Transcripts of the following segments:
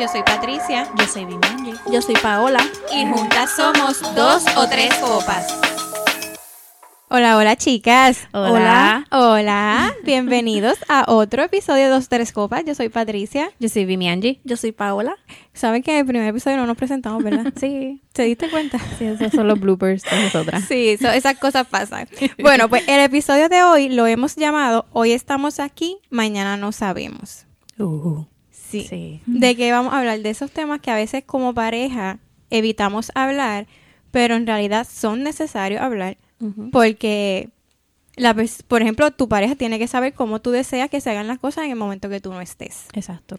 Yo soy Patricia. Yo soy Vimanji. Yo soy Paola. Y juntas somos dos o tres copas. Hola, hola chicas. Hola. Hola. Bienvenidos a otro episodio de Dos o Tres Copas. Yo soy Patricia. Yo soy Vimianji. Yo soy Paola. Saben que en el primer episodio no nos presentamos, ¿verdad? Sí. ¿Se diste cuenta? Sí, esos son los bloopers de nosotras. Sí, so- esas cosas pasan. Bueno, pues el episodio de hoy lo hemos llamado Hoy estamos aquí, mañana no sabemos. Uh, Sí. sí. ¿De qué vamos a hablar? De esos temas que a veces como pareja evitamos hablar, pero en realidad son necesarios hablar porque, la, por ejemplo, tu pareja tiene que saber cómo tú deseas que se hagan las cosas en el momento que tú no estés. Exacto.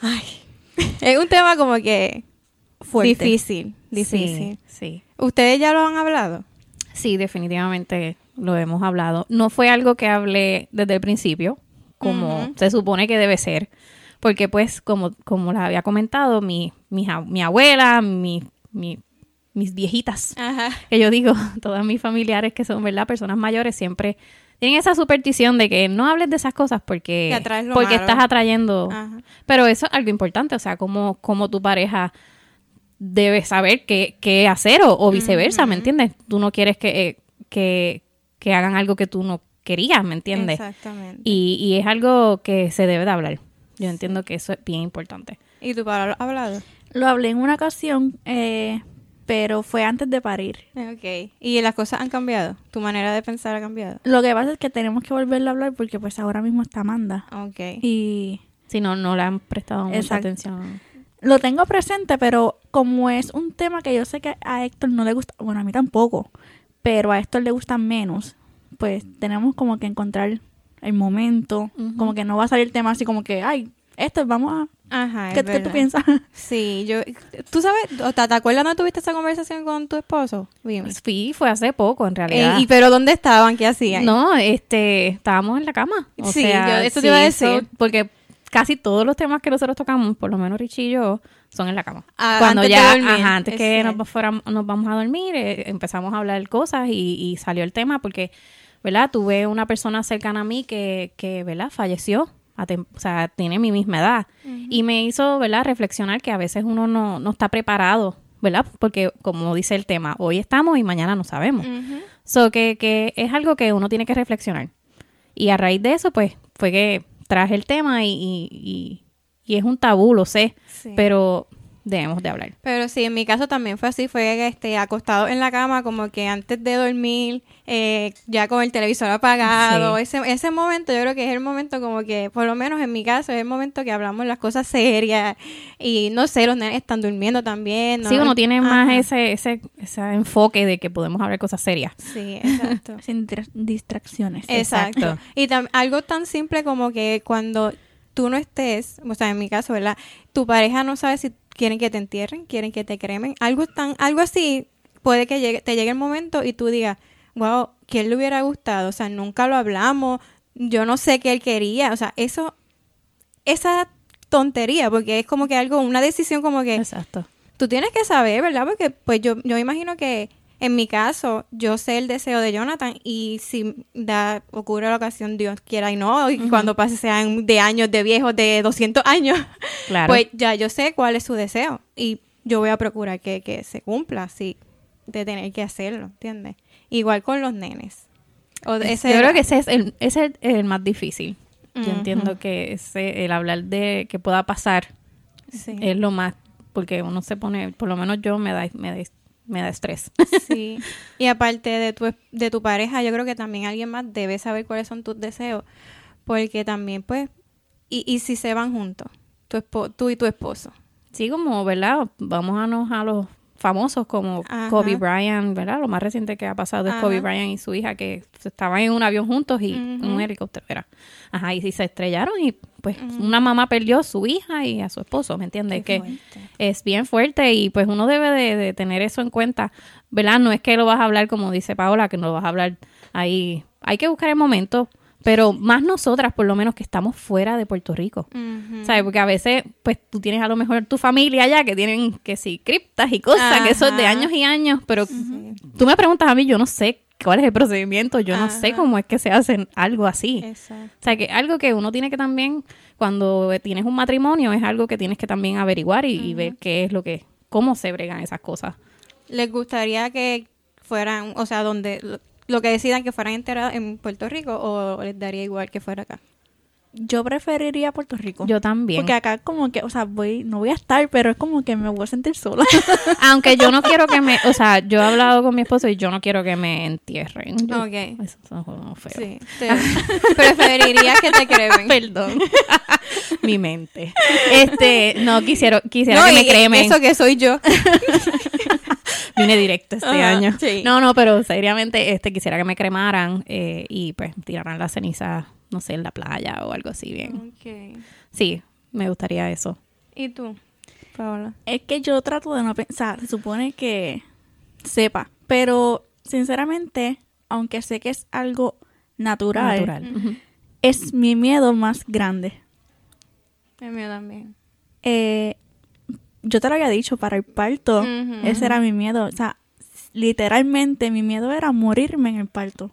Ay, es un tema como que Fuerte. difícil, difícil. Sí, sí. ¿Ustedes ya lo han hablado? Sí, definitivamente lo hemos hablado. No fue algo que hablé desde el principio, como se supone que debe ser, porque pues, como, como les había comentado, mi, mi, mi abuela, mi, mi- mis viejitas, Ajá. que yo digo, todas mis familiares que son, ¿verdad? Personas mayores siempre tienen esa superstición de que no hables de esas cosas porque, porque malo. estás atrayendo. Ajá. Pero eso es algo importante, o sea, como, como tu pareja debe saber qué, qué hacer o, o viceversa, ¿me entiendes? Tú no quieres que, eh, que, que hagan algo que tú no querías, ¿me entiendes? Exactamente. Y, y es algo que se debe de hablar. Yo entiendo que eso es bien importante. ¿Y tu padre lo ha hablado? Lo hablé en una ocasión, eh, pero fue antes de parir. Ok. ¿Y las cosas han cambiado? ¿Tu manera de pensar ha cambiado? Lo que pasa es que tenemos que volverlo a hablar porque pues ahora mismo está Amanda. Ok. Y Si no, no le han prestado mucha Exacto. atención. lo tengo presente, pero como es un tema que yo sé que a Héctor no le gusta, bueno, a mí tampoco, pero a Héctor le gusta menos, pues tenemos como que encontrar el momento, como que no va a salir el tema así como que, ay, Héctor, vamos a... Ajá, ¿Qué, qué tú piensas? Sí, yo... ¿Tú sabes? o ¿Te, te acuerdas no tuviste esa conversación con tu esposo? Sí, fue hace poco, en realidad. Eh, ¿Y pero dónde estaban? ¿Qué hacían? No, este, estábamos en la cama. O Sí, sea, yo- eso te iba a decir. porque casi todos los temas que nosotros tocamos, por lo menos Richie y yo, son en la cama. Ah, Cuando antes de ya, dormir, ajá, antes es que nos, fuéramos- nos vamos a dormir, eh, empezamos a hablar cosas y, y salió el tema porque, ¿verdad? Tuve una persona cercana a mí que, que ¿verdad? Falleció. O sea, tiene mi misma edad. Y me hizo, ¿verdad? Reflexionar que a veces uno no, no está preparado, ¿verdad? Porque, como dice el tema, hoy estamos y mañana no sabemos. Ujú. So que, que es algo que uno tiene que reflexionar. Y a raíz de eso, pues, fue que traje el tema y, y, y- y es un tabú, lo sé, Sí. pero debemos de hablar. Pero sí, en mi caso también fue así, fue este acostado en la cama como que antes de dormir, eh, ya con el televisor apagado, Sí. ese, ese momento yo creo que es el momento como que, por lo menos en mi caso, es el momento que hablamos las cosas serias y no sé, los nenes están durmiendo también. ¿no? Sí, uno tiene más ese, ese, ese enfoque de que podemos hablar cosas serias. Sí, exacto. Sin distra- distracciones. Exacto. Exacto. Y algo tan simple como que cuando tú no estés, o sea, en mi caso, ¿verdad? Tu pareja no sabe si quieren que te entierren, quieren que te cremen. Algo tan, algo así, puede que llegue, te llegue el momento y tú digas, wow, que él le hubiera gustado. O sea, nunca lo hablamos, yo no sé qué él quería. O sea, eso, esa tontería, porque es como que algo, una decisión como que Exacto. tú tienes que saber, ¿verdad? Porque pues yo, yo imagino que en mi caso, yo sé el deseo de Jonathan y si da, ocurre la ocasión, Dios quiera y no, y cuando pase sean de años, de viejos, de 200 años, Claro. pues ya yo sé cuál es su deseo y yo voy a procurar que, que se cumpla así, de tener que hacerlo, ¿entiendes? Igual con los nenes. O de ese Yo creo que ese es el, ese es el más difícil. Yo entiendo que ese, el hablar de que pueda pasar Sí. es lo más, porque uno se pone, por lo menos yo me da, me da, me da estrés. Sí. Y aparte de tu, de tu pareja, yo creo que también alguien más debe saber cuáles son tus deseos. Porque también, pues, y, y si se van juntos, tu espo- tú y tu esposo. Sí, como, ¿verdad? Vamos a, nos- a los famosos como Ajá. Kobe Bryant, ¿verdad? Lo más reciente que ha pasado es Ajá. Kobe Bryant y su hija que estaban en un avión juntos y un helicóptero, era. Ajá, y si se estrellaron y pues una mamá perdió a su hija y a su esposo, ¿me entiendes? Que es bien fuerte y pues uno debe de, de tener eso en cuenta, ¿verdad? No es que lo vas a hablar como dice Paola, que no lo vas a hablar ahí. Hay que buscar el momento, pero más nosotras, por lo menos que estamos fuera de Puerto Rico. ¿Sabes? Porque a veces, pues tú tienes a lo mejor tu familia allá que tienen que sí, criptas y cosas, que eso es de años y años, pero tú me preguntas a mí, yo no sé cuál es el procedimiento, yo no sé cómo es que se hace algo así. Exacto. O sea, que algo que uno tiene que también, cuando tienes un matrimonio, es algo que tienes que también averiguar y, y ver qué es lo que, cómo se bregan esas cosas. ¿Les gustaría que fueran, o sea, donde lo, que decidan que fueran enterados en Puerto Rico o les daría igual que fuera acá? Yo preferiría Puerto Rico. Yo también. Porque acá como que, o sea, voy, no voy a estar, pero es como que me voy a sentir sola. Aunque yo no quiero que me, o sea, yo he hablado con mi esposo y yo no quiero que me entierren. Ok. Eso es como feo. Sí. te- preferiría que te cremen. Perdón. mi mente. Este, no quisiera, quisiera No, que me cremen. Eso que soy yo. Vine directo este año. sí. No, no, pero seriamente, este, quisiera que me cremaran eh, y pues tiraran la ceniza, no sé, en la playa o algo así bien. Sí, me gustaría eso. ¿Y tú, Paola? es que yo trato de no pensar, se supone que sepa, pero sinceramente, aunque sé que es algo natural, es mi miedo más grande. El mío también. Eh, yo te lo había dicho, para el parto, ese era mi miedo. O sea, literalmente mi miedo era morirme en el parto.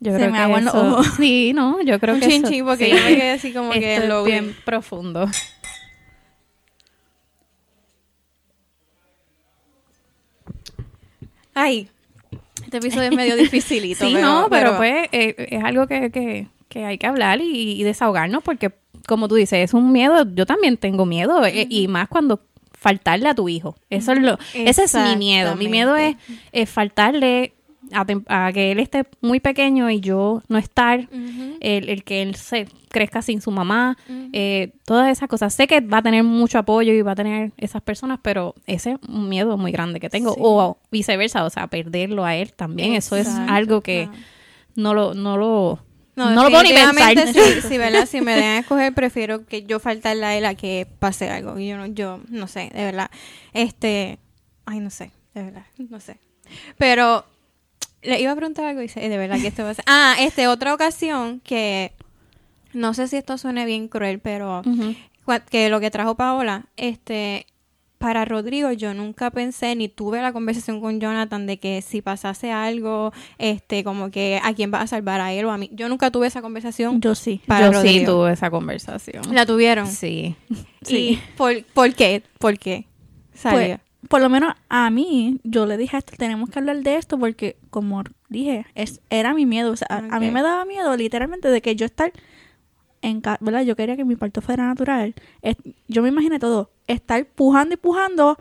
Yo Se creo me que aguan los eso- ojos. Sí, no, yo creo Un que eso- chinchín, porque sí. yo me quedé así como que lo vi. bien profundo. Ay, este episodio es medio dificilito. Sí, no, pero, pues eh, es algo que, que, que hay que hablar y, y desahogarnos porque, como tú dices, es un miedo. Yo también tengo miedo eh, y más cuando faltarle a tu hijo. Eso es lo, ese es mi miedo. Mi miedo es, es faltarle a, que él esté muy pequeño y yo no estar. El, el que él se crezca sin su mamá, eh, todas esas cosas. Sé que va a tener mucho apoyo y va a tener esas personas, pero ese es un miedo muy grande que tengo. Sí. O viceversa, o sea, perderlo a él también. Eso es algo que no lo, no lo, No, no, lo puedo ni pensar. sí, ¿verdad? Si me dejan escoger, prefiero que yo faltarle a él a que pase algo. Yo no, yo no sé, de verdad. Este, ay, no sé, de verdad, no sé. Pero le iba a preguntar algo y sé, de verdad que esto va a ser. Ah, este, otra ocasión que no sé si esto suene bien cruel, pero Ujú. cua- que lo que trajo Paola, este, para Rodrigo yo nunca pensé ni tuve la conversación con Jonathan de que si pasase algo, este, como que a quién va a salvar a él o a mí. Yo nunca tuve esa conversación Yo sí. para Yo sí tuve esa conversación. La tuvieron. Sí. Sí. ¿Por, ¿Por qué? ¿Por qué? Salió. Pues, por lo menos a mí, yo le dije a esto, tenemos que hablar de esto porque, como dije, es, era mi miedo. O sea, a- a mí me daba miedo literalmente de que yo estar en casa, ¿verdad? Yo quería que mi parto fuera natural. Es- yo me imaginé todo, estar pujando y pujando,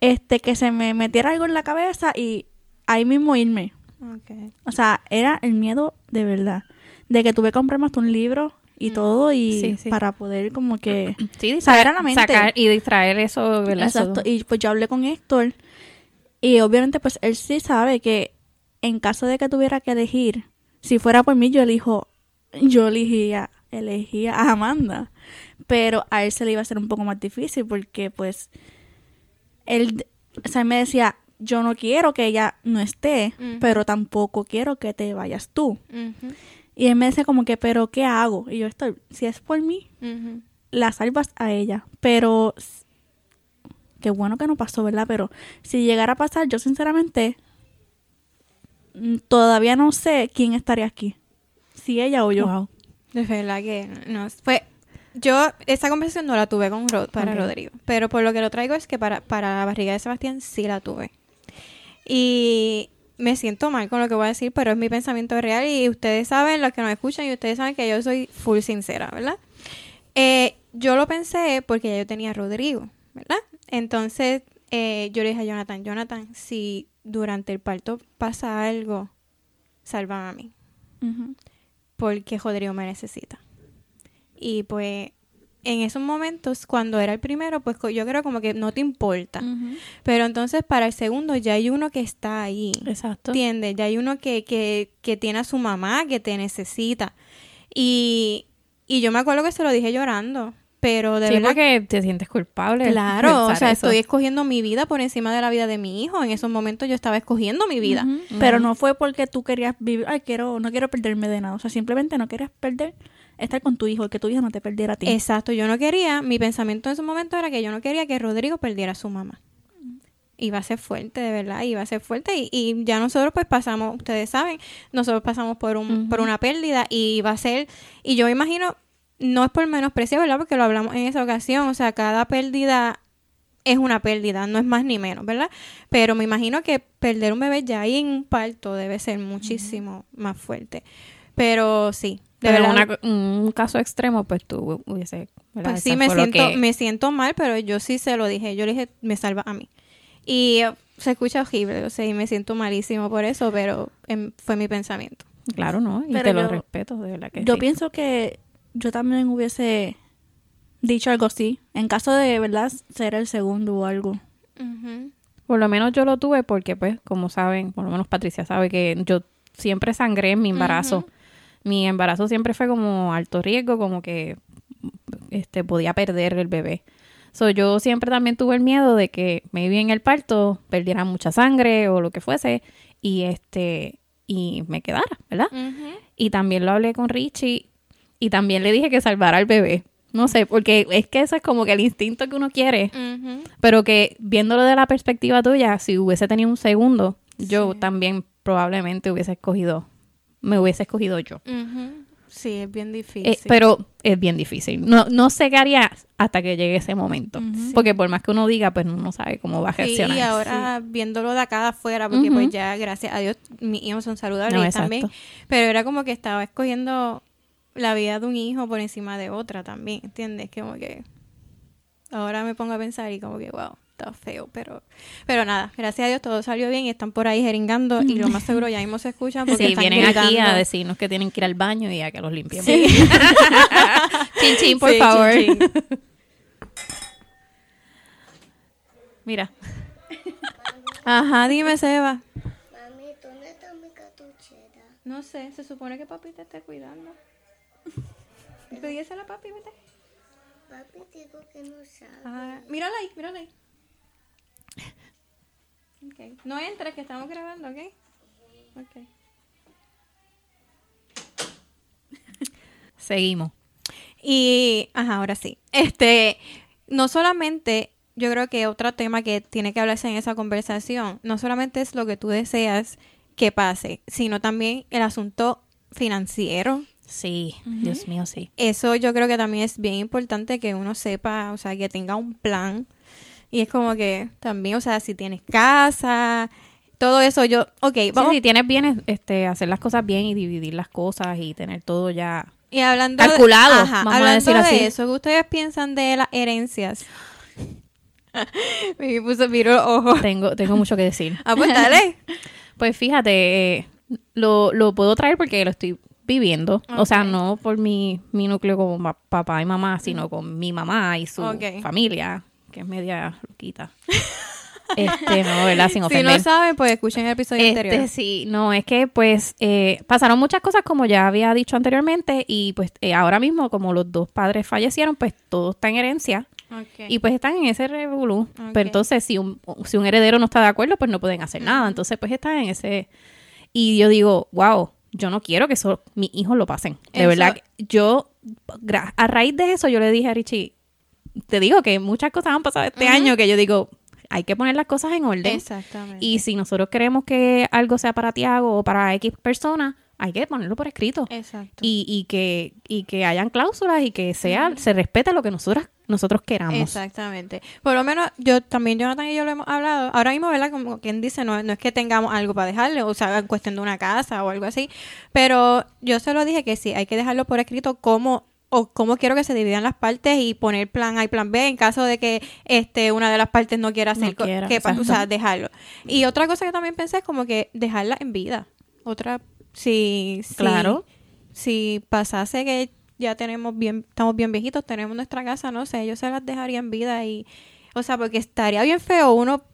este, que se me metiera algo en la cabeza y ahí mismo irme. O sea, era el miedo de verdad. De que tuve que comprarme hasta un libro y todo y Sí, sí. para poder como que... Sí, Saber a la mente. sacar y distraer eso, ¿verdad? Eso- Exacto. Y pues yo hablé con Héctor y obviamente pues él sí sabe que en caso de que tuviera que elegir, si fuera por mí yo elijo, yo elegía, elegía a Amanda. Pero a él se le iba a hacer un poco más difícil porque pues él, o sea, él me decía, yo no quiero que ella no esté, Ujú. pero tampoco quiero que te vayas tú. Y él me decía como que, pero ¿qué hago? Y yo estoy, si es por mí, la salvas a ella. Pero qué bueno que no pasó, ¿verdad? Pero si llegara a pasar, yo sinceramente mm, todavía no sé quién estaría aquí. Si ella o yo. Wow. De verdad que no. Fue, yo esa conversación no la tuve con Rod, para. Rodrigo. Pero por lo que lo traigo es que para, para la barriga de Sebastián sí la tuve. Y me siento mal con lo que voy a decir, pero es mi pensamiento real y ustedes saben, los que nos escuchan, y ustedes saben que yo soy full sincera, ¿verdad? Eh, yo lo pensé porque ya yo tenía a Rodrigo, ¿verdad? Entonces eh, yo le dije a Jonathan, Jonathan, si durante el parto pasa algo, sálvame a mí porque Rodrigo me necesita. Y pues en esos momentos, cuando era el primero, pues yo creo como que no te importa. Pero entonces para el segundo ya hay uno que está ahí. Exacto. ¿Entiendes? Ya hay uno que, que, que tiene a su mamá, que te necesita. Y, y yo me acuerdo que se lo dije llorando. Pero de sí, verdad porque te sientes culpable. Claro, o sea, eso. estoy escogiendo mi vida por encima de la vida de mi hijo. En esos momentos yo estaba escogiendo mi vida. Pero no fue porque tú querías vivir, ay, quiero, no quiero perderme de nada. O sea, simplemente no querías perder, estar con tu hijo, que tu hijo no te perdiera a ti. Exacto, yo no quería, mi pensamiento en ese momento era que yo no quería que Rodrigo perdiera a su mamá. iba a ser fuerte, de verdad, iba a ser fuerte. Y, y ya nosotros pues pasamos, ustedes saben, nosotros pasamos por, un, por una pérdida y va a ser, y yo me imagino, no es por menosprecio, ¿verdad? Porque lo hablamos en esa ocasión, o sea, cada pérdida es una pérdida, no es más ni menos, ¿verdad? Pero me imagino que perder un bebé ya ahí en un parto debe ser muchísimo más fuerte. Pero sí, de Pero verdad. una- un caso extremo, pues tú hubiese... Pues sí, me siento, que- me siento mal, pero yo sí se lo dije. Yo le dije, me salva a mí. Y eh, se escucha horrible, o sea, y me siento malísimo por eso, pero em, fue mi pensamiento. Claro, ¿no? Y Pero te lo respeto, de verdad que Yo sí. pienso que yo también hubiese dicho algo así. En caso de, ¿verdad? Ser el segundo o algo. Por lo menos yo lo tuve porque, pues, como saben, por lo menos Patricia sabe que yo siempre sangré en mi embarazo. Mi embarazo siempre fue como alto riesgo, como que este podía perder el bebé. So, yo siempre también tuve el miedo de que maybe en el parto perdiera mucha sangre o lo que fuese y este y me quedara, ¿verdad? Y también lo hablé con Richie y también le dije que salvara al bebé. No sé, porque es que eso es como que el instinto que uno quiere. Pero que viéndolo de la perspectiva tuya, si hubiese tenido un segundo, yo también probablemente hubiese escogido, me hubiese escogido yo. Sí, es bien difícil. Eh, pero es bien difícil. No, no sé qué haría hasta que llegue ese momento. Porque por más que uno diga, pues uno no sabe cómo va a Sí, reaccionar. y ahora viéndolo de acá de afuera, porque pues ya, gracias a Dios, mis hijos son saludables No, también. Pero era como que estaba escogiendo la vida de un hijo por encima de otra también, ¿entiendes? Como que ahora me pongo a pensar y como que, wow, está feo, pero pero nada, gracias a Dios todo salió bien y están por ahí jeringando y lo más seguro ya mismo se escuchan porque Sí, están vienen aquí gritando. a decirnos que tienen que ir al baño y a que los limpiemos. Sí. chin, chin, por Sí, favor. chin, chin. Mira. Ajá, dime, Seba. Mami, ¿dónde está mi cartuchera? No sé, se supone que papi te esté cuidando. Pedísela a papi, vete. Papi dijo que no sabe. Ah, mírala ahí, mírala ahí. Ok. No entres, que estamos grabando, ¿ok? Ok. Seguimos. Y, ajá, ahora sí. Este, no solamente, yo creo que otro tema que tiene que hablarse en esa conversación, no solamente es lo que tú deseas que pase, sino también el asunto financiero. Sí, Dios mío, sí. Eso yo creo que también es bien importante que uno sepa, o sea, que tenga un plan. Y es como que también, o sea, si tienes casa, todo eso, yo, ok, Sí, vamos. si tienes bien, este, hacer las cosas bien y dividir las cosas y tener todo ya. Y hablando Calculado, de, ajá, vamos a hablando decir de así. eso, ¿qué ustedes piensan de las herencias? Me puso miro ojos. Tengo, tengo mucho que decir. Ah, pues dale. Pues fíjate, eh, lo, lo puedo traer porque lo estoy viviendo. O sea, no por mi, mi núcleo como papá y mamá, sino con mi mamá y su Ok. familia, que es media loquita. Este, no, ¿verdad? Sin si ofender. no saben, pues escuchen el episodio Este, anterior. sí, no, es que pues eh, pasaron muchas cosas como ya había dicho anteriormente y pues eh, ahora mismo como los dos padres fallecieron, pues todo está en herencia y pues están en ese revolú. Pero entonces si un, si un heredero no está de acuerdo, pues no pueden hacer nada. Entonces pues están en ese... Y yo digo, wow, yo no quiero que eso mis hijos lo pasen. De Eso- verdad, yo, a raíz de eso yo le dije a Richie, te digo que muchas cosas han pasado este año que yo digo, hay que poner las cosas en orden. Exactamente. Y si nosotros queremos que algo sea para Tiago o para X persona, hay que ponerlo por escrito. Exacto. Y, y que, y que hayan cláusulas y que sea, se respete lo que nosotros, nosotros queramos. Exactamente. Por lo menos yo también, Jonathan y yo lo hemos hablado. Ahora mismo, ¿verdad? Como quien dice, no, no es que tengamos algo para dejarle, o sea, en cuestión de una casa o algo así. Pero yo se lo dije que sí, hay que dejarlo por escrito cómo o cómo quiero que se dividan las partes y poner plan A y plan B en caso de que este una de las partes no quiera hacer No co- quiera, que o sea, dejarlo. Y otra cosa que también pensé es como que dejarla en vida. Otra si si- Claro. si pasase que ya tenemos bien, estamos bien viejitos, tenemos nuestra casa, no sé, yo se las dejaría en vida y, o sea, porque estaría bien feo uno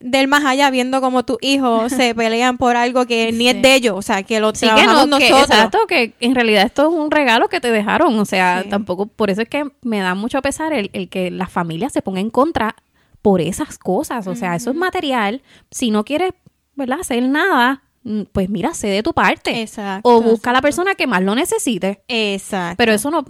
del más allá viendo como tus hijos se pelean por algo que ni Sí. es de ellos, o sea, que lo Sí que no, que, nosotros. exacto, que en realidad esto es un regalo que te dejaron, o sea, Sí. tampoco, por eso es que me da mucho pesar el, el que la familia se ponga en contra por esas cosas, o sea, eso es material, si no quieres, ¿verdad?, hacer nada, mm, pues mira, sé de tu parte, Exacto. o busca a la persona que más lo necesite, Exacto. pero eso no,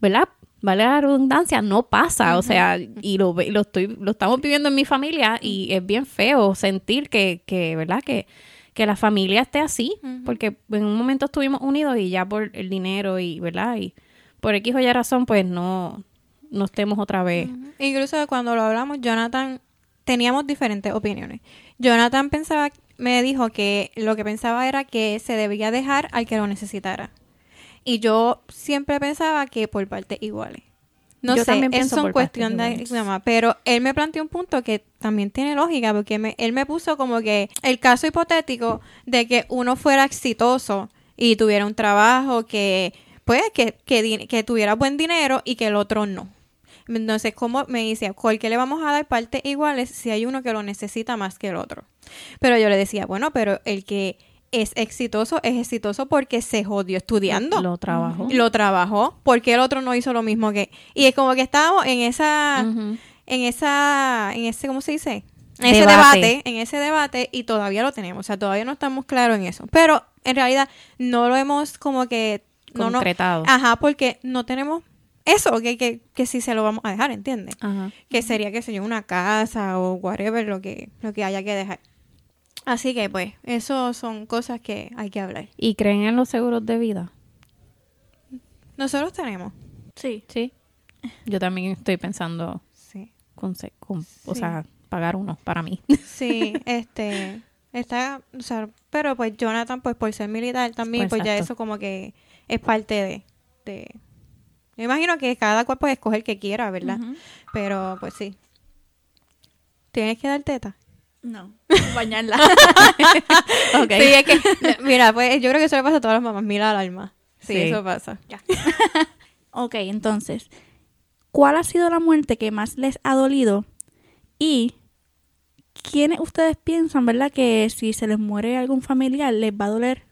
¿verdad?, vale la redundancia, no pasa, o sea, y lo, ve- lo estoy, lo estamos viviendo en mi familia y es bien feo sentir que, que ¿verdad? Que, que la familia esté así, porque en un momento estuvimos unidos y ya por el dinero y, ¿verdad? Y por X o Y razón, pues no, no estemos otra vez. Incluso cuando lo hablamos, Jonathan, teníamos diferentes opiniones. Jonathan pensaba, me dijo que lo que pensaba era que se debía dejar al que lo necesitara. Y yo siempre pensaba que por partes iguales. No Yo sé, es partes cuestión de mamá, pero él me planteó un punto que también tiene lógica, porque me- él me puso como que el caso hipotético de que uno fuera exitoso y tuviera un trabajo que, pues, que, que tuviera buen dinero y que el otro no. Entonces, ¿cómo me dice? ¿Por qué le vamos a dar partes iguales si hay uno que lo necesita más que el otro? Pero yo le decía, bueno, pero el que es exitoso es exitoso porque se jodió estudiando. Lo trabajo. Lo trabajó. porque el otro no hizo lo mismo que? Y es como que estábamos en esa, en esa, en ese, ¿cómo se dice? En ese Debate. debate, en ese debate, y todavía lo tenemos, o sea, todavía no estamos claros en eso. Pero en realidad no lo hemos como que no, no, Concretado. ajá, porque no tenemos eso, que, que, que si se lo vamos a dejar, ¿entiendes? Ajá. que sería, qué sé yo, una casa o whatever, lo que, lo que haya que dejar. Así que, pues, eso son cosas que hay que hablar. ¿Y creen en los seguros de vida? Nosotros tenemos. Sí. Sí. Yo también estoy pensando, Sí. con, con- o sea, pagar uno para mí. Sí, este, está, o sea, pero pues Jonathan, pues por ser militar también, Pues, pues ya eso como que es parte de, de, me imagino que cada cual puede escoger el que quiera, ¿verdad? Pero, pues sí. ¿Tienes que dar teta? No. Bañarla. Ok. Sí, es que, mira, pues yo creo que eso le pasa a todas las mamás, mira al alma. Sí, Sí. eso pasa. ok, entonces, ¿cuál ha sido la muerte que más les ha dolido? Y ¿quiénes ustedes piensan, verdad, que si se les muere algún familiar les va a doler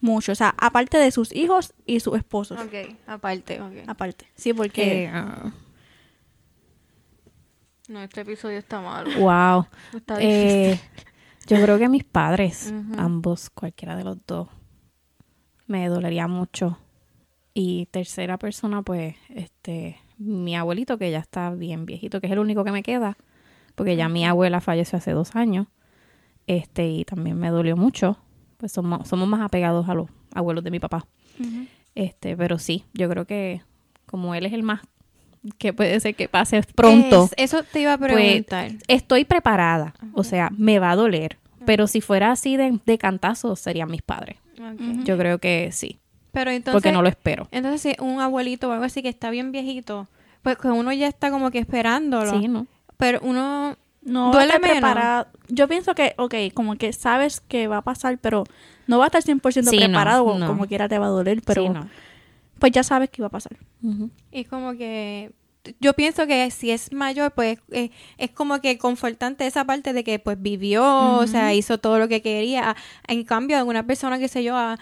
mucho? O sea, aparte de sus hijos y sus esposos. Ok, aparte, ok. Aparte. Sí, porque... Que, ah, No, este episodio está malo. wow. Está Eh, yo creo que mis padres, ambos, cualquiera de los dos, me dolería mucho. Y tercera persona, pues, este, mi abuelito, que ya está bien viejito, que es el único que me queda, porque ya mi abuela falleció hace dos años, este, y también me dolió mucho. Pues somos, somos más apegados a los abuelos de mi papá. Este, pero sí, yo creo que como él es el más que puede ser que pase pronto, Es- eso te iba a pues, preguntar. estoy preparada. O sea, me va a doler. Pero si fuera así de, de cantazo, serían mis padres. Yo creo que sí. Pero entonces, porque no lo espero. entonces si un abuelito o algo así que está bien viejito, pues que uno ya está como que esperándolo. Sí, ¿no? Pero uno No Duele va a estar menos. preparado. Yo pienso que, ok, como que sabes que va a pasar, pero no va a estar 100% Sí, no, preparado, o no. como quiera te va a doler, pero Sí, no. Pues ya sabes que va a pasar. Ujú. Y como que yo pienso que si es mayor, pues eh, es como que confortante esa parte de que pues vivió, o sea, hizo todo lo que quería. En cambio, una persona que sé yo a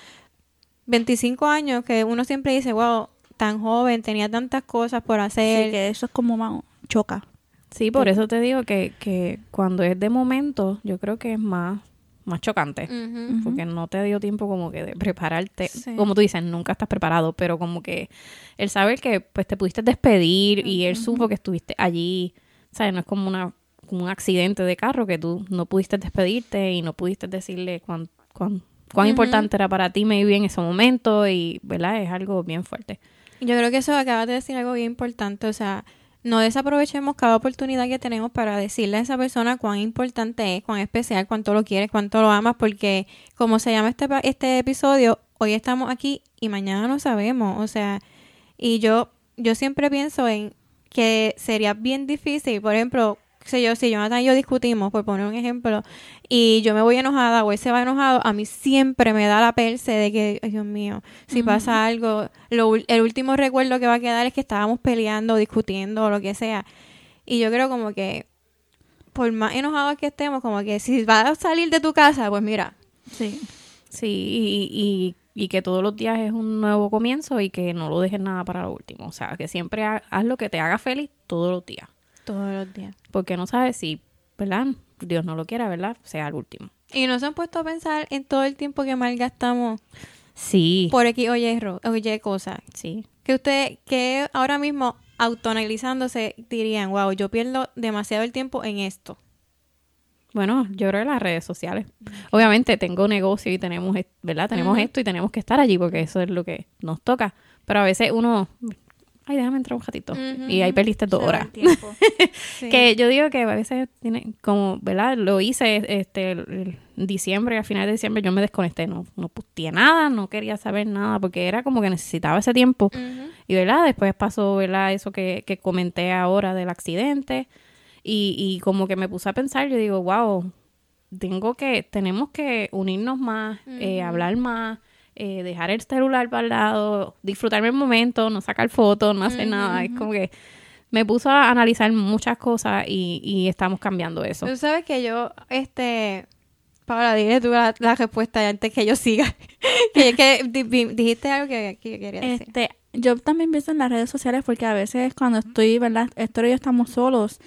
25 años, que uno siempre dice, wow, tan joven, tenía tantas cosas por hacer. Así que eso es como más choca. Sí, por eso te digo que, que cuando es de momento, yo creo que es más, más chocante. Ujú. Porque no te dio tiempo como que de prepararte. Sí. Como tú dices, nunca estás preparado, pero como que el saber que pues te pudiste despedir y él supo que estuviste allí, ¿sabes? No es como una como un accidente de carro que tú no pudiste despedirte y no pudiste decirle cuán, cuán, cuán importante era para ti maybe en ese momento y, ¿verdad? Es algo bien fuerte. Yo creo que eso acabas de decir algo bien importante, o sea, no desaprovechemos cada oportunidad que tenemos para decirle a esa persona cuán importante es, cuán especial, cuánto lo quieres, cuánto lo amas, porque como se llama este, este episodio, hoy estamos aquí y mañana no sabemos, o sea, y yo, yo siempre pienso en que sería bien difícil, por ejemplo, sé yo, si Jonathan y yo discutimos, por poner un ejemplo, y yo me voy enojada o él se va enojado, a mí siempre me da la perse de que, ay Dios mío, si pasa algo, lo el último recuerdo que va a quedar es que estábamos peleando, discutiendo o lo que sea. Y yo creo como que, por más enojados que estemos, como que si vas a salir de tu casa, pues mira, Sí. Sí, y, y, y que todos los días es un nuevo comienzo y que no lo dejes nada para lo último. O sea, que siempre ha- haz lo que te haga feliz todos los días. Todos los días. Porque no sabes si, ¿verdad? Dios no lo quiera, ¿verdad? Sea el último. Y no se han puesto a pensar en todo el tiempo que malgastamos Sí, por X o Y, ro- o Y cosas. sí. que usted, que ahora mismo autoanalizándose dirían, wow, yo pierdo demasiado el tiempo en esto? Bueno, yo creo que las redes sociales. Obviamente tengo negocio y tenemos, ¿verdad? Tenemos esto y tenemos que estar allí porque eso es lo que nos toca. Pero a veces uno, ay, déjame entrar un ratito. Y ahí perdiste tiempo. Sí. Que yo digo que a veces tiene, como, ¿verdad? Lo hice este el- diciembre, a final de diciembre yo me desconecté, no, no posteé nada, no quería saber nada, porque era como que necesitaba ese tiempo. Y verdad, después pasó, ¿verdad? Eso que, que comenté ahora del accidente. Y, y como que me puse a pensar, yo digo, wow, tengo que, tenemos que unirnos más, eh, hablar más, eh, dejar el celular para el lado, disfrutarme el momento, no sacar fotos, no hacer nada. Es como que me puso a analizar muchas cosas y, y estamos cambiando eso. Tú sabes que yo, este, Paola, dile tú la, la respuesta antes que yo siga. que, que di- di- dijiste algo que, que quería decir. Este, yo también pienso en las redes sociales porque a veces cuando estoy, ¿verdad? Héctor y yo estamos solos,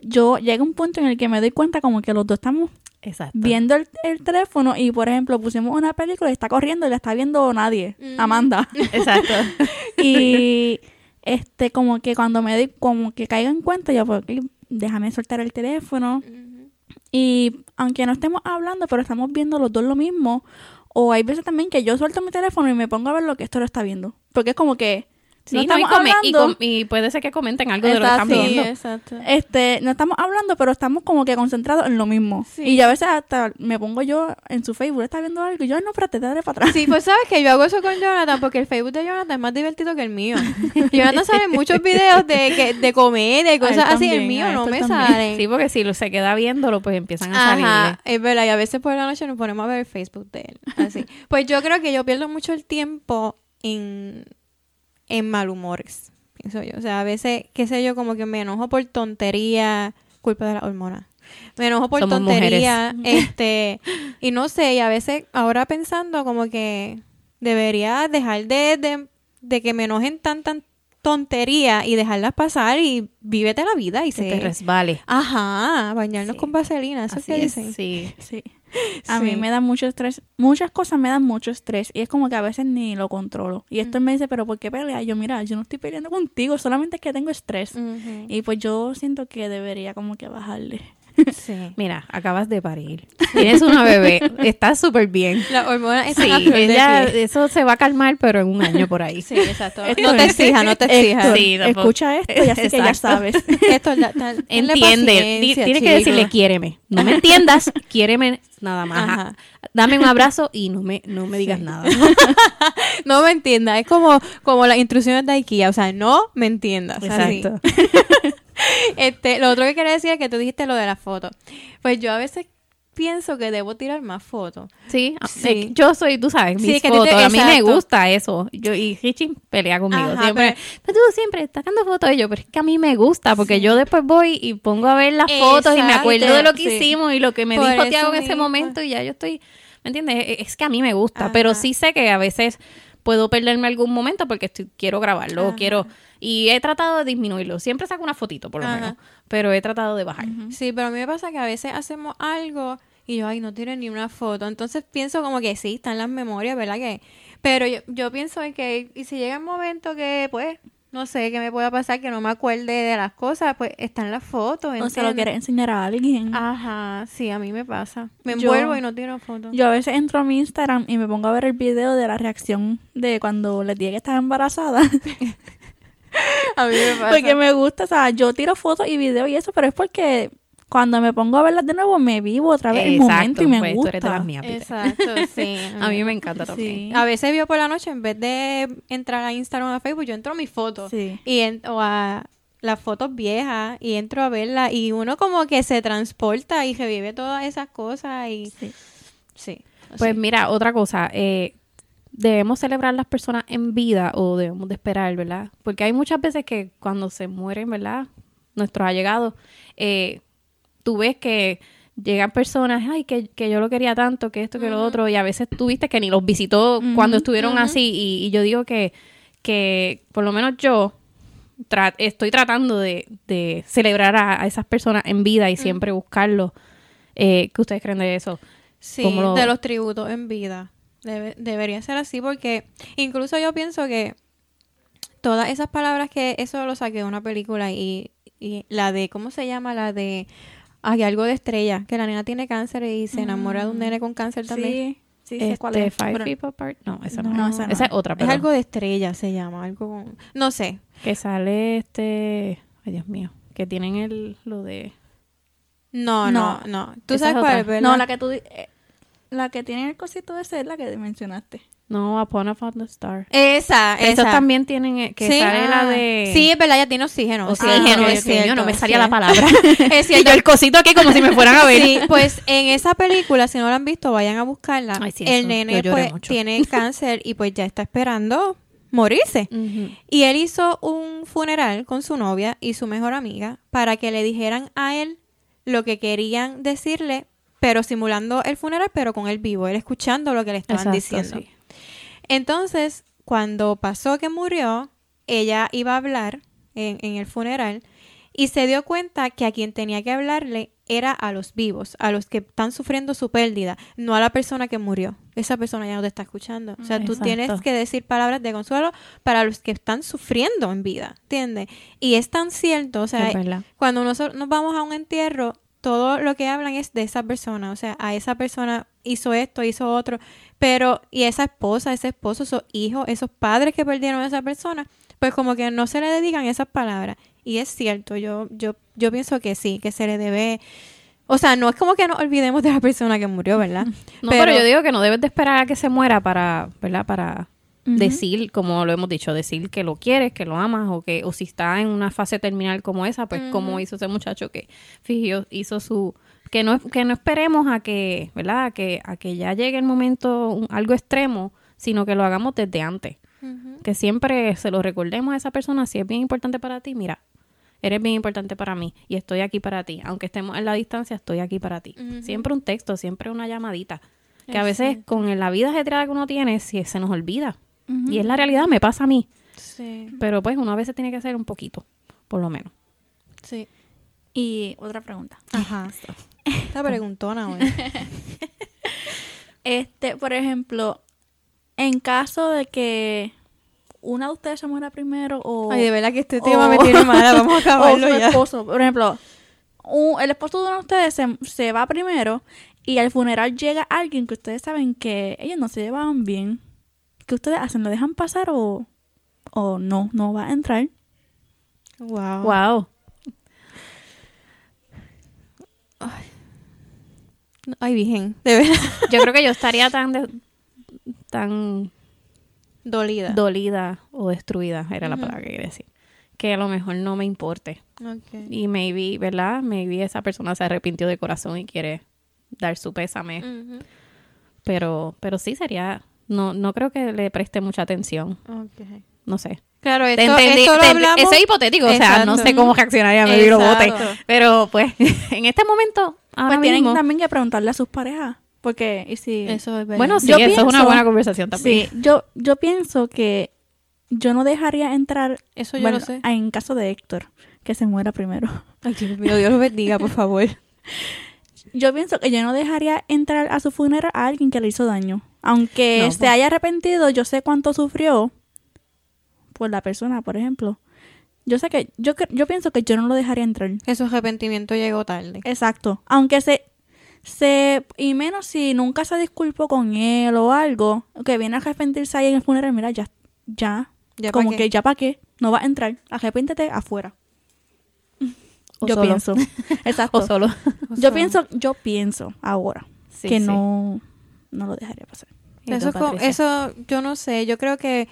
yo llega un punto en el que me doy cuenta como que los dos estamos Exacto. viendo el, el teléfono y, por ejemplo, pusimos una película y está corriendo y la está viendo nadie, Mm. Amanda. Exacto. y este, como que cuando me doy, como que caigo en cuenta, yo, pues, déjame soltar el teléfono. Y aunque no estemos hablando, pero estamos viendo los dos lo mismo. O hay veces también que yo suelto mi teléfono y me pongo a ver lo que esto lo está viendo. Porque es como que Sí, no no, y, come- hablando. y puede ser que comenten algo de lo que están viendo. exacto. este, no estamos hablando, pero estamos como que concentrados en lo mismo. Sí. Y a veces hasta me pongo yo en su Facebook, está viendo algo y yo, "Ay, no, espérate, dale para atrás. Sí, pues sabes que yo hago eso con Jonathan porque el Facebook de Jonathan es más divertido que el mío. Jonathan sale muchos videos de, que, de comedia y cosas así. El mío no me salen. Sí, porque si lo- se queda viéndolo, pues empiezan a salir. Es verdad. Y a veces por la noche nos ponemos a ver el Facebook de él. Así. Pues yo creo que yo pierdo mucho el tiempo en, en malhumores, pienso yo. O sea, a veces, qué sé yo, como que me enojo por tontería, culpa de la hormona. Me enojo por Somos tontería, este, y no sé, y a veces ahora pensando como que debería dejar de, de, de que me enojen tan, tan tontería y dejarlas pasar y vívete la vida y Que te se... resbale. Ajá, bañarnos Sí. con vaselina, eso es que es, dicen. sí. Sí. A Sí. mí me da mucho estrés. Muchas cosas me dan mucho estrés. Y es como que a veces ni lo controlo. Y esto me dice, pero ¿por qué peleas? Yo, mira, yo no estoy peleando contigo, solamente es que tengo estrés. Y pues yo siento que debería como que bajarle. Sí. Mira, acabas de parir. Tienes una bebé. Estás súper bien. Las hormonas están Sí, ella, eso se va a calmar, pero en un año por ahí. Sí, exacto. Esto No te exijas, no te exijas. Sí, escucha esto y así que ya Exacto. sabes. Esto Entiende. Tienes que decirle, quiéreme. No me entiendas, quiéreme nada más. Ajá. Dame un abrazo y no me, no me digas nada. No me entiendas. Es como, como las instrucciones de IKEA. O sea, no me entiendas. Exacto. Este, lo otro que quería decir es que tú dijiste lo de las fotos. Pues yo a veces pienso que debo tirar más fotos. Sí, a- Sí. yo soy, tú sabes, Sí, mis que te- fotos. A mí me gusta eso. Yo, y Richie pelea conmigo. Ajá, siempre, pero- pero tú siempre estás sacando fotos de yo, pero es que a mí me gusta, porque yo después voy y pongo a ver las fotos y me acuerdo de lo que sí. hicimos y lo que me Por dijo Tiago en ese mismo. momento y ya yo estoy, ¿me entiendes? E- Es que a mí me gusta, Ajá. pero sí sé que a veces puedo perderme algún momento porque estoy, quiero grabarlo, o Ajá. quiero... Y he tratado de disminuirlo. Siempre saco una fotito, por lo Ajá. menos. Pero he tratado de bajar. Sí, pero a mí me pasa que a veces hacemos algo y yo, ay, no tiré ni una foto. Entonces pienso como que sí, están las memorias, ¿verdad? que Pero yo, yo pienso en que, y si llega el momento que, pues, no sé, que me pueda pasar, que no me acuerde de las cosas, pues están las fotos. O se lo quieres enseñar a alguien. Ajá, sí, a mí me pasa. Me Yo- envuelvo y no tiro fotos. Yo a veces entro a mi Instagram y me pongo a ver el video de la reacción de cuando les dije que estaba embarazada. a mí me pasa. porque me gusta, o sea, yo tiro fotos y videos y eso, pero es porque cuando me pongo a verlas de nuevo me vivo otra vez el Exacto, momento y me pues, tú gusta. eres de las mías, Peter. Exacto, sí. A mí me encanta también. Sí. A veces vio por la noche, en vez de entrar a Instagram o a Facebook, yo entro a mis fotos. Sí. Y en- o a las fotos viejas y entro a verlas y uno como que se transporta y revive todas esas cosas y Sí. sí. Pues sí. mira, otra cosa, eh, debemos celebrar las personas en vida o debemos de esperar, ¿verdad? Porque hay muchas veces que cuando se mueren, ¿verdad? Nuestros allegados, eh, tú ves que llegan personas, ay, que, que yo lo quería tanto, que esto, que lo otro, y a veces tú viste que ni los visitó cuando estuvieron así, y, y yo digo que, que por lo menos yo tra- estoy tratando de, de celebrar a, a esas personas en vida y siempre buscarlos. Eh, ¿Qué ustedes creen de eso? Sí, lo- de los tributos en vida. Debe- debería ser así porque incluso yo pienso que todas esas palabras que eso lo saqué de una película y, y la de, ¿cómo se llama? La de, hay algo de estrella, que la nena tiene cáncer y se enamora de un nene con cáncer también. Sí, sí, sé cuál Este, es. Five pero- People Apart. No, esa No, no, no, es. esa no. Esa es otra, Es perdón. algo de estrella, se llama, algo con- No sé. Que sale este... Ay, Dios mío. Que tienen el... Lo de... No, no, No. no. Tú Esa sabes es cuál es, ¿verdad? No, la que tú... eh, la que tiene el cosito ese es la que mencionaste. No, Upon a Found Star. Esa, esa. también tienen... eh, Que Sí. sale la Ah. de... Sí, es verdad, ya tiene oxígeno. Oxígeno, Ah, es yo no me salía sí. la palabra. Es y cierto. yo el cosito aquí como si me fueran a ver. Sí, pues en esa película, si no la han visto, vayan a buscarla. Ay, sí, el nene pues mucho. tiene cáncer y pues ya está esperando morirse. Y él hizo un funeral con su novia y su mejor amiga para que le dijeran a él lo que querían decirle, pero simulando el funeral, pero con él vivo, él escuchando lo que le estaban Exacto, diciendo. sí. Entonces, cuando pasó que murió, ella iba a hablar en, en el funeral y se dio cuenta que a quien tenía que hablarle era a los vivos, a los que están sufriendo su pérdida, no a la persona que murió. Esa persona ya no te está escuchando. O sea, tú Exacto. tienes que decir palabras de consuelo para los que están sufriendo en vida, ¿entiendes? Y es tan cierto, o sea, cuando nosotros nos vamos a un entierro, todo lo que hablan es de esa persona, o sea, a esa persona hizo esto, hizo otro, pero y esa esposa, ese esposo, esos hijos, esos padres que perdieron a esa persona, pues como que no se le dedican esas palabras. Y es cierto, yo yo yo pienso que sí, que se le debe o sea, no es como que nos olvidemos de la persona que murió, ¿verdad? No, pero, yo digo que no debes de esperar a que se muera para, ¿verdad? Para decir, como lo hemos dicho, decir que lo quieres, que lo amas, o que, o si está en una fase terminal como esa, pues como hizo ese muchacho que fijo, hizo su, que no, que no esperemos a que, ¿verdad? A que, a que ya llegue el momento, un- algo extremo, sino que lo hagamos desde antes. Que siempre se lo recordemos a esa persona, si es bien importante para ti, mira, eres bien importante para mí y estoy aquí para ti. Aunque estemos en la distancia, estoy aquí para ti. Siempre un texto, siempre una llamadita. Que a veces con la vida ajetreada que uno tiene, si se nos olvida. Y es la realidad, me pasa a mí. Sí, Pero pues uno a veces tiene que hacer un poquito, por lo menos. sí. Y otra pregunta. Ajá. Esta preguntona hoy. Este, por ejemplo, en caso de que una de ustedes se muera primero o... Ay, de verdad que este o- tema me tiene mala, vamos a o acabarlo su ya. esposo, por ejemplo, un- el esposo de uno de ustedes se, se va primero y al funeral llega alguien que ustedes saben que ellos no se llevaban bien. ¿Qué ustedes hacen? ¿Lo dejan pasar o, o no? No va a entrar. Wow. Wow. Ay, virgen, de verdad. Yo creo que yo estaría tan de- tan Dolida. dolida o destruida, era la palabra que quería decir. Que a lo mejor no me importe. Ok. Y maybe, ¿verdad? Maybe esa persona se arrepintió de corazón y quiere dar su pésame. Ujú. Pero, pero sí sería, no, no creo que le preste mucha atención. Ok. No sé. Claro, esto, entendí- esto lo te- hablamos. Ese es hipotético, o sea, no sé cómo reaccionaría, me lo bote. Pero pues, en este momento, ahora pues tienen mismo, también que preguntarle a sus parejas. Porque, y si... Eso es verdad. bueno, sí, Yo eso es una buena conversación también. Sí, yo, yo pienso que yo no dejaría entrar Eso yo bueno, lo sé. en caso de Héctor, que se muera primero. Ay, Dios mío, Dios lo bendiga, por favor. Yo pienso que yo no dejaría entrar a su funeral a alguien que le hizo daño. Aunque No, se no. haya arrepentido, yo sé cuánto sufrió por la persona, por ejemplo. Yo sé que, yo, yo pienso que yo no lo dejaría entrar. Ese arrepentimiento llegó tarde. Exacto. Aunque se, se, y menos si nunca se disculpó con él o algo, que viene a arrepentirse ahí en el funeral, mira, ya, ya, ¿Ya como que ya para qué, no va a entrar, arrepéntete afuera. O yo solo. pienso. Exacto. O solo. Yo pienso, yo pienso ahora Sí, que sí. no, no lo dejaría pasar. Eso, eso, yo no sé, yo creo que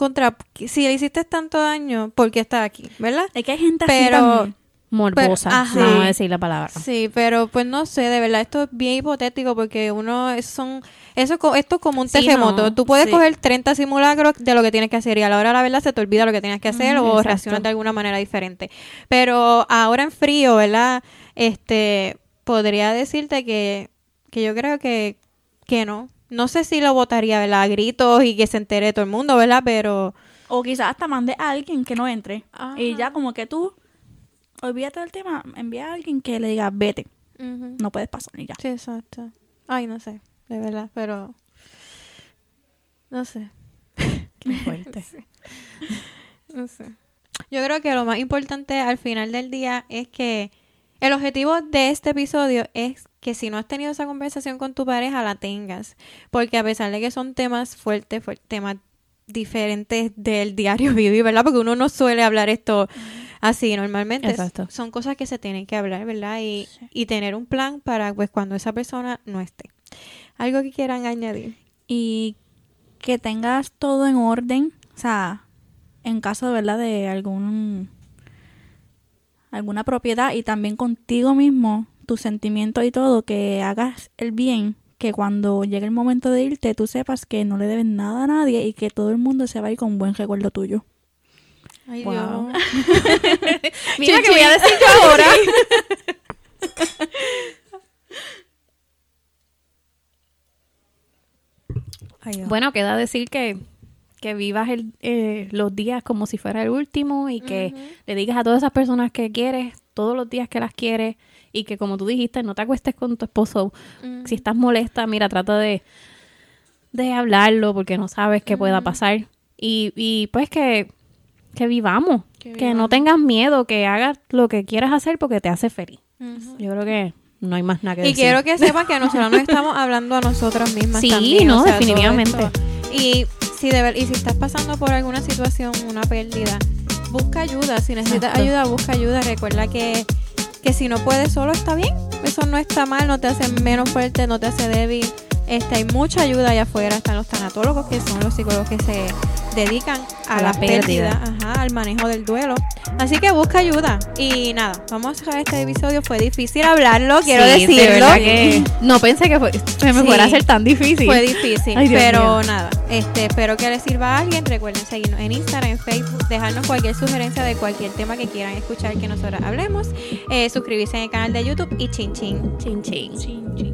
contra, si le hiciste tanto daño, ¿por qué está aquí? ¿Verdad? Es que hay gente así también. Morbosa, Pero- vamos a decir la palabra. Sí, pero pues no sé, de verdad esto es bien hipotético porque uno es- son eso esto es como un Sí, terremoto. no, Tú puedes sí. coger 30 simulacros de lo que tienes que hacer y a la hora de la verdad se te olvida lo que tienes que hacer o exacto. reaccionas de alguna manera diferente. Pero ahora en frío, ¿verdad? Este podría decirte que que yo creo que que no. No sé si lo votaría, ¿verdad? A gritos y que se entere todo el mundo, ¿verdad? Pero O quizás hasta mande a alguien que no entre. Ajá. Y ya como que tú, olvídate del tema, envía a alguien que le diga, vete, no puedes pasar y ya. Sí, exacto. Ay, no sé, de verdad, pero no sé. Qué fuerte. No sé. Yo creo que lo más importante al final del día es que el objetivo de este episodio es que si no has tenido esa conversación con tu pareja, la tengas. Porque a pesar de que son temas fuertes, fuer- temas diferentes del diario vivir, ¿verdad? Porque uno no suele hablar esto así normalmente. Exacto. Son cosas que se tienen que hablar, ¿verdad? Y, y tener un plan para pues cuando esa persona no esté. Algo que quieran añadir. y que tengas todo en orden, o sea, en caso de verdad de algún alguna propiedad y también contigo mismo, tus sentimientos y todo, que hagas el bien, que cuando llegue el momento de irte tú sepas que no le debes nada a nadie y que todo el mundo se va a ir con buen recuerdo tuyo. Ay, Wow. Dios. Mira que voy a decir yo ahora. Ay. Bueno, queda decir que, que vivas el, eh, los días como si fuera el último y que le digas a todas esas personas que quieres todos los días que las quieres y que como tú dijiste, no te acuestes con tu esposo. Mm. Si estás molesta, mira, trata de, de hablarlo porque no sabes qué pueda pasar. Y, y pues que, que vivamos, Que que, no tengas miedo, que hagas lo que quieras hacer porque te hace feliz. Yo creo que no hay más nada que Y decir. quiero que sepan que nosotros nos estamos hablando a nosotras mismas Sí, también. no, o sea, todo definitivamente. Y si, de y si estás pasando por alguna situación, una pérdida, busca ayuda. Si necesitas Exacto. ayuda, busca ayuda. Recuerda que, que si no puedes solo está bien. Eso no está mal, no te hace menos fuerte, no te hace débil. Este, hay mucha ayuda allá afuera. Están los tanatólogos, que son los psicólogos que se dedican a, A la, pérdida, pérdida. ajá, al manejo del duelo. Así que busca ayuda. Y nada, vamos a cerrar este episodio. Fue difícil hablarlo, quiero Sí, decirlo. que no pensé que fue- se me Sí. fuera a hacer tan difícil. Fue difícil, Ay, pero mío. nada. Este, espero que les sirva a alguien. Recuerden seguirnos en Instagram, en Facebook, dejarnos cualquier sugerencia de cualquier tema que quieran escuchar que nosotros hablemos. Eh, suscribirse en el canal de YouTube y chin chin. Chin, chin. Chin, chin.